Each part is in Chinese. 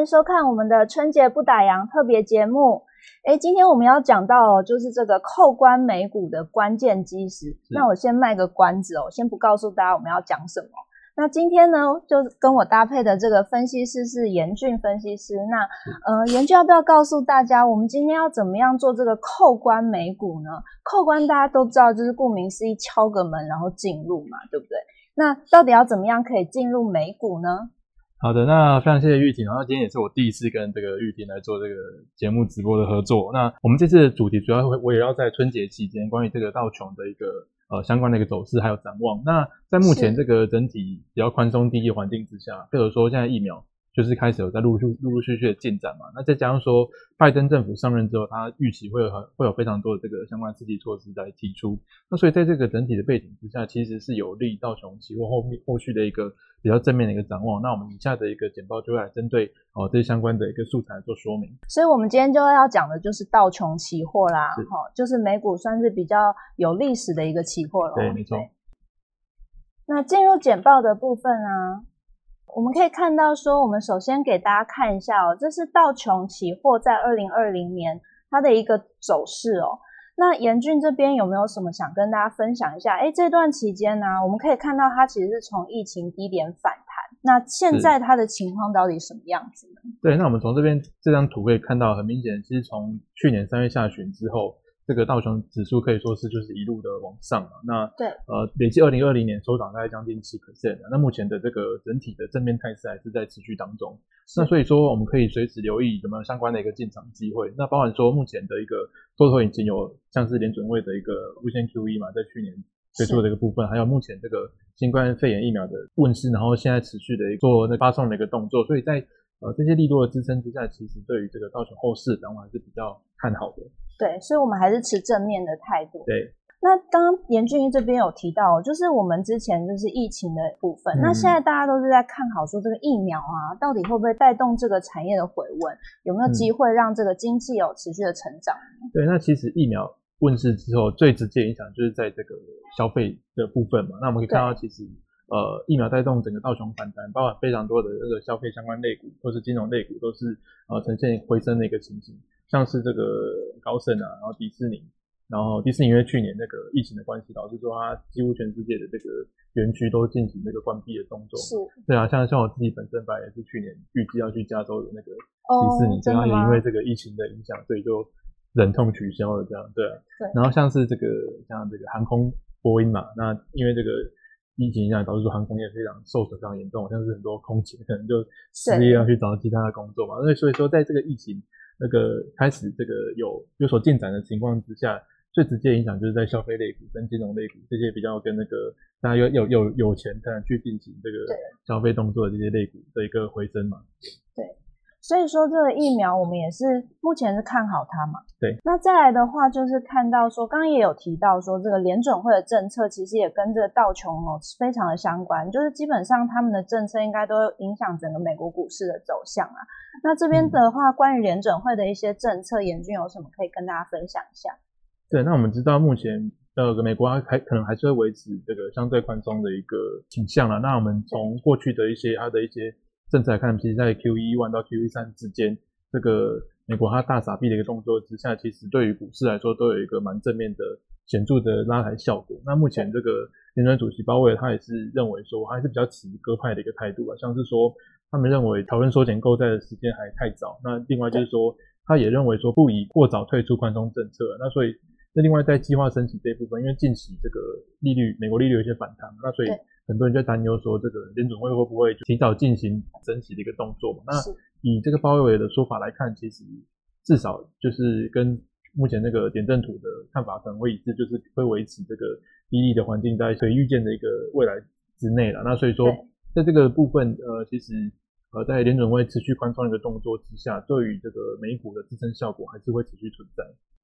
Hello，欢迎收看我们的春节不打烊特别节目。哎，今天我们要讲到就是这个扣关美股的关键基石。那我先卖个关子哦，先不告诉大家我们要讲什么。那今天呢，就跟我搭配的这个分析师是严俊分析师。那呃，严俊要不要告诉大家，我们今天要怎么样做这个扣关美股呢？扣关大家都知道，就是顾名思义敲个门然后进入嘛，对不对？那到底要怎么样可以进入美股呢？好的，那非常谢谢玉婷。然后今天也是我第一次跟这个玉婷来做这个节目直播的合作。那我们这次的主题主要会围绕在春节期间关于这个道琼的一个呃相关的一个走势还有展望。那在目前这个整体比较宽松低息环境之下，或者说现在疫苗。就是开始有在陆陆陆陆续续的进展嘛，那再加上说拜登政府上任之后，他预期会有很会有非常多的这个相关刺激措施在提出，那所以在这个整体的背景之下，其实是有利道琼期货后面后续的一个比较正面的一个展望。那我们以下的一个简报就会来针对哦这些相关的一个素材做说明。所以我们今天就要讲的就是道琼期货啦，哈，就是美股算是比较有历史的一个期货了。对，没错。那进入简报的部分啊。我们可以看到，说我们首先给大家看一下哦，这是道琼期货在二零二零年它的一个走势哦。那严俊这边有没有什么想跟大家分享一下？哎，这段期间呢，我们可以看到它其实是从疫情低点反弹。那现在它的情况到底什么样子呢？对，那我们从这边这张图可以看到，很明显，其实从去年三月下旬之后。这个道琼指数可以说是就是一路的往上嘛，那对。呃累计二零二零年收涨大概将近七 percent，那目前的这个整体的正面态势还是在持续当中，那所以说我们可以随时留意有没有相关的一个进场机会，那包含说目前的一个多头已经有像是联准会的一个无限 QE 嘛，在去年推出的一个部分，还有目前这个新冠肺炎疫苗的问世，然后现在持续的做那发送的一个动作，所以在呃这些利多的支撑之下，其实对于这个道琼后市，我还是比较看好的。对，所以我们还是持正面的态度。对，那刚刚严俊一这边有提到，就是我们之前就是疫情的部分，那现在大家都是在看好说这个疫苗啊，到底会不会带动这个产业的回温，有没有机会让这个经济有持续的成长？对，那其实疫苗问世之后，最直接影响就是在这个消费的部分嘛。那我们可以看到，其实呃，疫苗带动整个道琼反弹，包括非常多的这个消费相关类股或是金融类股，都是呃呈现回升的一个情形。像是这个高盛啊，然后迪士尼，然后迪士尼因为去年那个疫情的关系，导致说它几乎全世界的这个园区都进行那个关闭的动作。是，对啊，像像我自己本身本来也是去年预计要去加州的那个迪士尼，然后也因为这个疫情的影响，所以就忍痛取消了这样。对啊，对。然后像是这个像这个航空波音嘛，那因为这个疫情影响，导致说航空业非常受损非常严重，像是很多空姐可能就失业要去找其他的工作嘛。那所以说在这个疫情。那个开始这个有有所进展的情况之下，最直接影响就是在消费类股跟金融类股这些比较跟那个大家有有有有钱才能去进行这个消费动作的这些类股的一个回升嘛。对，所以说这个疫苗我们也是目前是看好它嘛。对，那再来的话就是看到说，刚刚也有提到说，这个联准会的政策其实也跟这个道琼哦非常的相关，就是基本上他们的政策应该都影响整个美国股市的走向啊。那这边的话，关于联准会的一些政策，严峻有什么可以跟大家分享一下？对，那我们知道目前呃，美国还可能还是会维持这个相对宽松的一个倾向了。那我们从过去的一些它的一些政策来看，其实在 Q E one 到 Q E 三之间，这个美国它大傻逼的一个动作之下，其实对于股市来说都有一个蛮正面的显著的拉抬效果。那目前这个联准主席鲍威尔他也是认为说，还是比较持鸽派的一个态度啊，像是说。他们认为讨论缩减购债的时间还太早。那另外就是说，他也认为说不宜过早退出宽松政策。那所以，那另外在计划升息这部分，因为近期这个利率，美国利率有些反弹，那所以很多人在担忧说，这个联准会会不会提早进行升息的一个动作嘛？那以这个鲍威尔的说法来看，其实至少就是跟目前那个点阵图的看法可能会一致，就是会维持这个低利的环境在可以预见的一个未来之内了。那所以说，在这个部分，呃，其实。呃，在联准会持续宽松一个动作之下，对于这个美股的支撑效果还是会持续存在。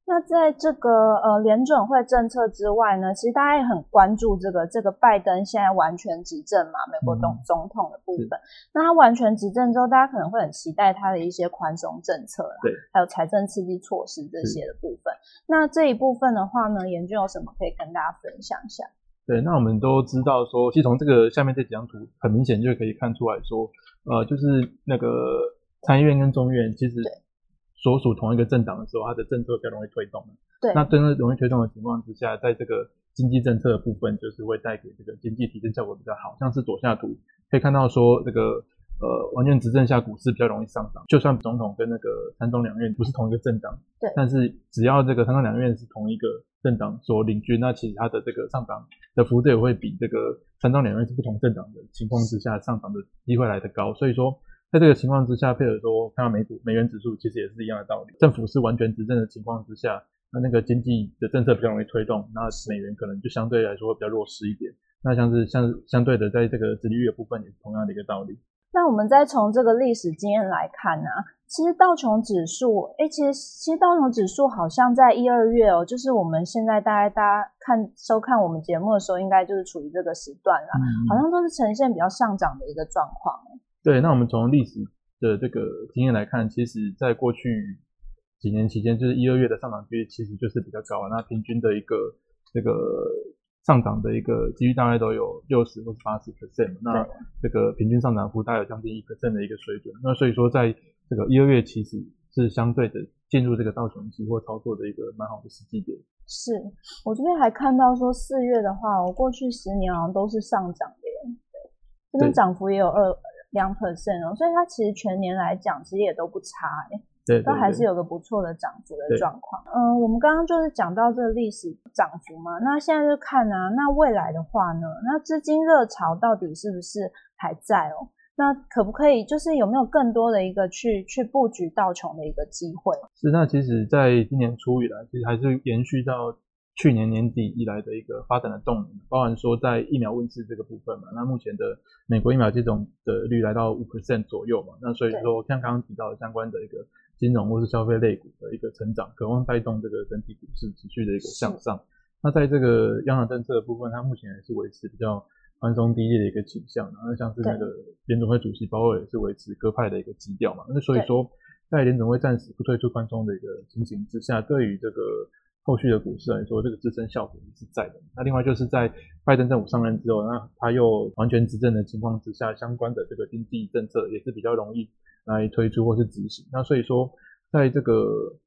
那在这个呃联准会政策之外呢，其实大家也很关注这个这个拜登现在完全执政嘛，美国总总统的部分。那他完全执政之后，大家可能会很期待他的一些宽松政策啦，对，还有财政刺激措施这些的部分。那这一部分的话呢，研究有什么可以跟大家分享一下？对，那我们都知道说，其实从这个下面这几张图，很明显就可以看出来说。呃，就是那个参议院跟众议院其实所属同一个政党的时候，它的政策比较容易推动。对，那真的容易推动的情况之下，在这个经济政策的部分，就是会带给这个经济提振效果比较好。像是左下图可以看到说，这个呃完全执政下股市比较容易上涨，就算总统跟那个三中两院不是同一个政党，对，但是只要这个三中两院是同一个政党所领军，那其实它的这个上涨的幅度也会比这个三到两院是不同政党的情况之下上涨的机会来得高。所以说，在这个情况之下，配合说看到美股美元指数其实也是一样的道理，政府是完全执政的情况之下。那那个经济的政策比较容易推动，那美元可能就相对来说会比较弱势一点。那像是相相对的，在这个殖利率的部分也是同样的一个道理。那我们再从这个历史经验来看呢，其实道琼指数，哎，其实其实道琼指数好像在一二月哦，就是我们现在大概大家看收看我们节目的时候，应该就是处于这个时段了，好像都是呈现比较上涨的一个状况。对，那我们从历史的这个经验来看，其实在过去。几年期间，就是一二月的上涨几率其实就是比较高那平均的一个这个上涨的一个几率大概都有六十或是八十 percent。那这个平均上涨幅大概有将近一 percent 的一个水准。那所以说，在这个一二月其实是相对的进入这个道琼期或操作的一个蛮好的时机点。是我这边还看到说四月的话，我过去十年好像都是上涨的耶。这边涨幅也有二两 percent 哦，所以它其实全年来讲其实也都不差哎。对，都还是有个不错的涨幅的状况。嗯，我们刚刚就是讲到这个历史涨幅嘛，那现在就看啊，那未来的话呢，那资金热潮到底是不是还在哦？那可不可以就是有没有更多的一个去去布局道琼的一个机会？是，那其实在今年初以来，其实还是延续到去年年底以来的一个发展的动能，包含说在疫苗问世这个部分嘛，那目前的美国疫苗接种的率来到五 percent 左右嘛，那所以说像刚刚提到的相关的一个。金融或是消费类股的一个成长，渴望带动这个整体股市持续的一个向上。那在这个央行政策的部分，它目前还是维持比较宽松低利的一个倾向。那像是那个联总会主席鲍威尔也是维持鸽派的一个基调嘛。那所以说，在联总会暂时不推出宽松的一个情形之下，对于这个后续的股市来说，这个支撑效果是在的。那另外就是在拜登政府上任之后，那他又完全执政的情况之下，相关的这个经济政策也是比较容易。来推出或是执行，那所以说，在这个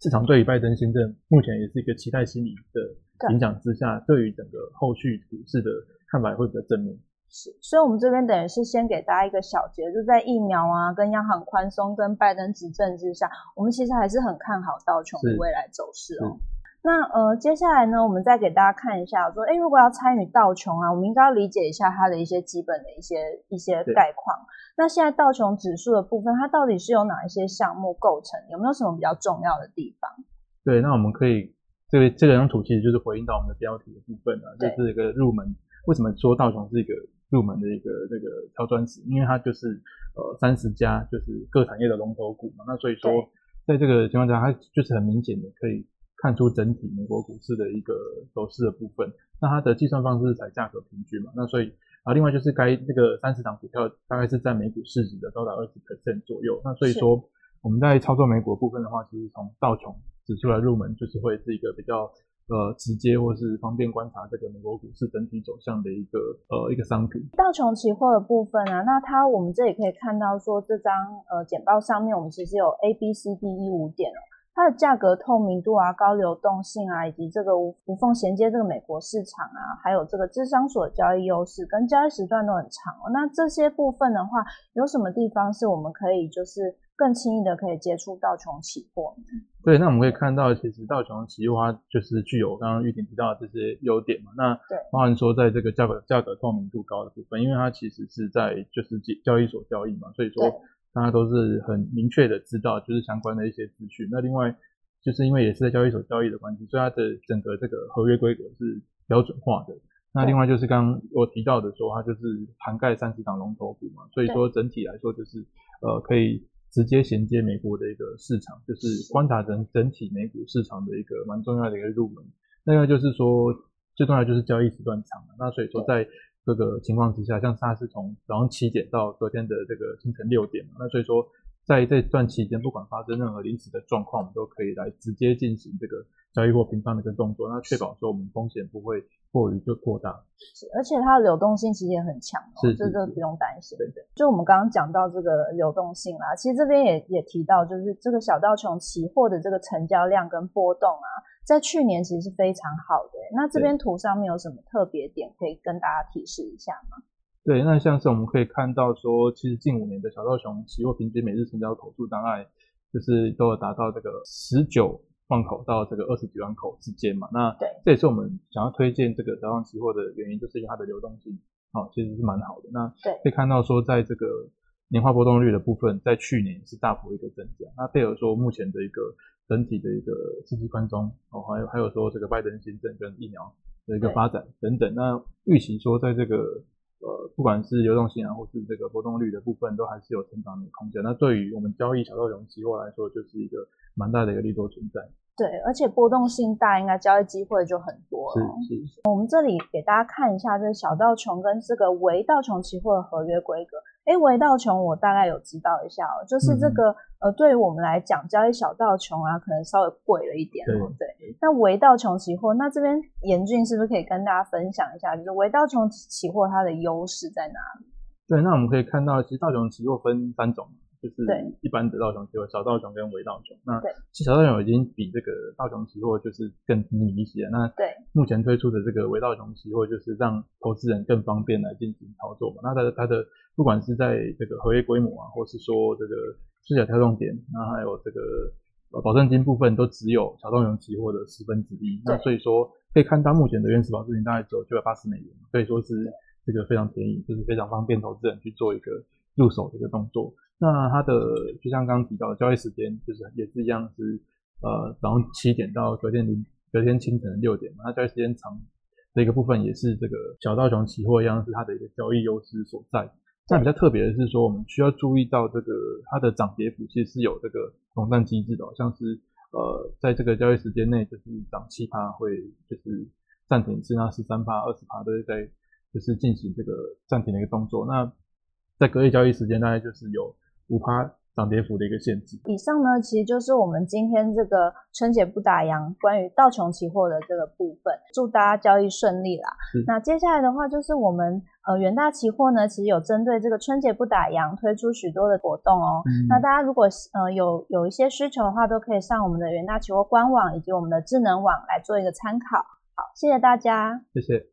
市场对于拜登新政目前也是一个期待心理的影响之下，对于整个后续股市的看法会比较正面。是，所以我们这边等于是先给大家一个小结，就在疫苗啊、跟央行宽松、跟拜登执政之下，我们其实还是很看好道琼的未来走势哦。那呃，接下来呢，我们再给大家看一下，说，哎，如果要参与道琼啊，我们应该要理解一下它的一些基本的一些一些概况。那现在道琼指数的部分，它到底是由哪一些项目构成？有没有什么比较重要的地方？对，那我们可以这个这两张图其实就是回应到我们的标题的部分啊，就是一个入门。为什么说道琼是一个入门的一个这个挑砖石？因为它就是呃三十家就是各产业的龙头股嘛。那所以说，在这个情况下，它就是很明显的可以。看出整体美国股市的一个走势的部分，那它的计算方式是采价格平均嘛？那所以啊，另外就是该这个三十档股票大概是在美股市值的高达二十 percent 左右。那所以说我们在操作美股部分的话，其实从道琼指出来入门，就是会是一个比较呃直接或是方便观察这个美国股市整体走向的一个呃一个商品。道琼期货的部分啊，那它我们这里可以看到说这张呃简报上面，我们其实有 A B C D E 五点哦。它的价格透明度啊、高流动性啊，以及这个无无缝衔接这个美国市场啊，还有这个智商所交易优势跟交易时段都很长。那这些部分的话，有什么地方是我们可以就是更轻易的可以接触道琼期货？对，那我们可以看到，其实道琼期货它就是具有刚刚玉婷提到的这些优点嘛。那对，包含说在这个价格价格透明度高的部分，因为它其实是在就是交易所交易嘛，所以说。大家都是很明确的知道，就是相关的一些资讯。那另外，就是因为也是在交易所交易的关系，所以它的整个这个合约规格是标准化的。那另外就是刚刚我提到的说，它就是涵盖三十档龙头股嘛，所以说整体来说就是呃可以直接衔接美国的一个市场，就是观察整整体美股市场的一个蛮重要的一个入门。另外就是说，最重要就是交易时段长。那所以说在这个情况之下，像它是从早上七点到昨天的这个清晨六点嘛，那所以说在这段期间，不管发生任何临时的状况，我们都可以来直接进行这个交易或平仓的一个动作，那确保说我们风险不会过于就扩大。而且它的流动性其实也很强，是这个不用担心。对对。就我们刚刚讲到这个流动性啦，其实这边也也提到，就是这个小道琼期货的这个成交量跟波动啊，在去年其实是非常好的。那这边图上面有什么特别点可以跟大家提示一下吗？对，那像是我们可以看到说，其实近五年的小道琼期货平均每日成交口数大概就是都有达到这个十九。万口到这个二十几万口之间嘛，那对，这也是我们想要推荐这个早上期货的原因，就是因为它的流动性啊其实是蛮好的。那对，可以看到说，在这个年化波动率的部分，在去年是大幅一个增加。那配合说目前的一个整体的一个刺激宽松哦，还有还有说这个拜登新政跟疫苗的一个发展等等，那预期说在这个呃不管是流动性啊，或是这个波动率的部分，都还是有成长的空间。那对于我们交易小道融期货来说，就是一个蛮大的一个利多存在。对，而且波动性大，应该交易机会就很多了。是是。我们这里给大家看一下，这小道琼跟这个维道琼期货的合约规格。哎，维道琼我大概有知道一下哦，就是这个呃，对于我们来讲，交易小道琼啊，可能稍微贵了一点哦。对。那维道琼期货，那这边严峻是不是可以跟大家分享一下，就是维道琼期货它的优势在哪里？对，那我们可以看到，其实道琼期货分三种。就是一般的道琼期货、小道琼跟微道琼。那其实小道琼已经比这个道琼期货就是更低迷一些。那对目前推出的这个微道琼期货，就是让投资人更方便来进行操作嘛。那它的它的不管是在这个合约规模啊，或是说这个市场跳动点，那还有这个保证金部分，都只有小道琼期货的十分之一。那所以说可以看到目前的原始保证金大概只有九百八十美元，可以说是这个非常便宜，就是非常方便投资人去做一个入手的一个动作。那它的就像刚刚提到的交易时间，就是也是一样是呃早上七点到隔天零隔天清晨六点嘛。它交易时间长的一个部分也是这个小道琼期货一样是它的一个交易优势所在。那比较特别的是说，我们需要注意到这个它的涨跌幅其实是有这个垄断机制的，像是呃在这个交易时间内就是涨七趴会就是暂停一次，那十三趴、二十趴都是在就是进行这个暂停的一个动作。那在隔夜交易时间大概就是有。五趴涨跌幅的一个限制。以上呢，其实就是我们今天这个春节不打烊关于道琼期货的这个部分。祝大家交易顺利啦！那接下来的话，就是我们呃元大期货呢，其实有针对这个春节不打烊推出许多的活动哦。那大家如果呃有有一些需求的话，都可以上我们的元大期货官网以及我们的智能网来做一个参考。好，谢谢大家，谢谢。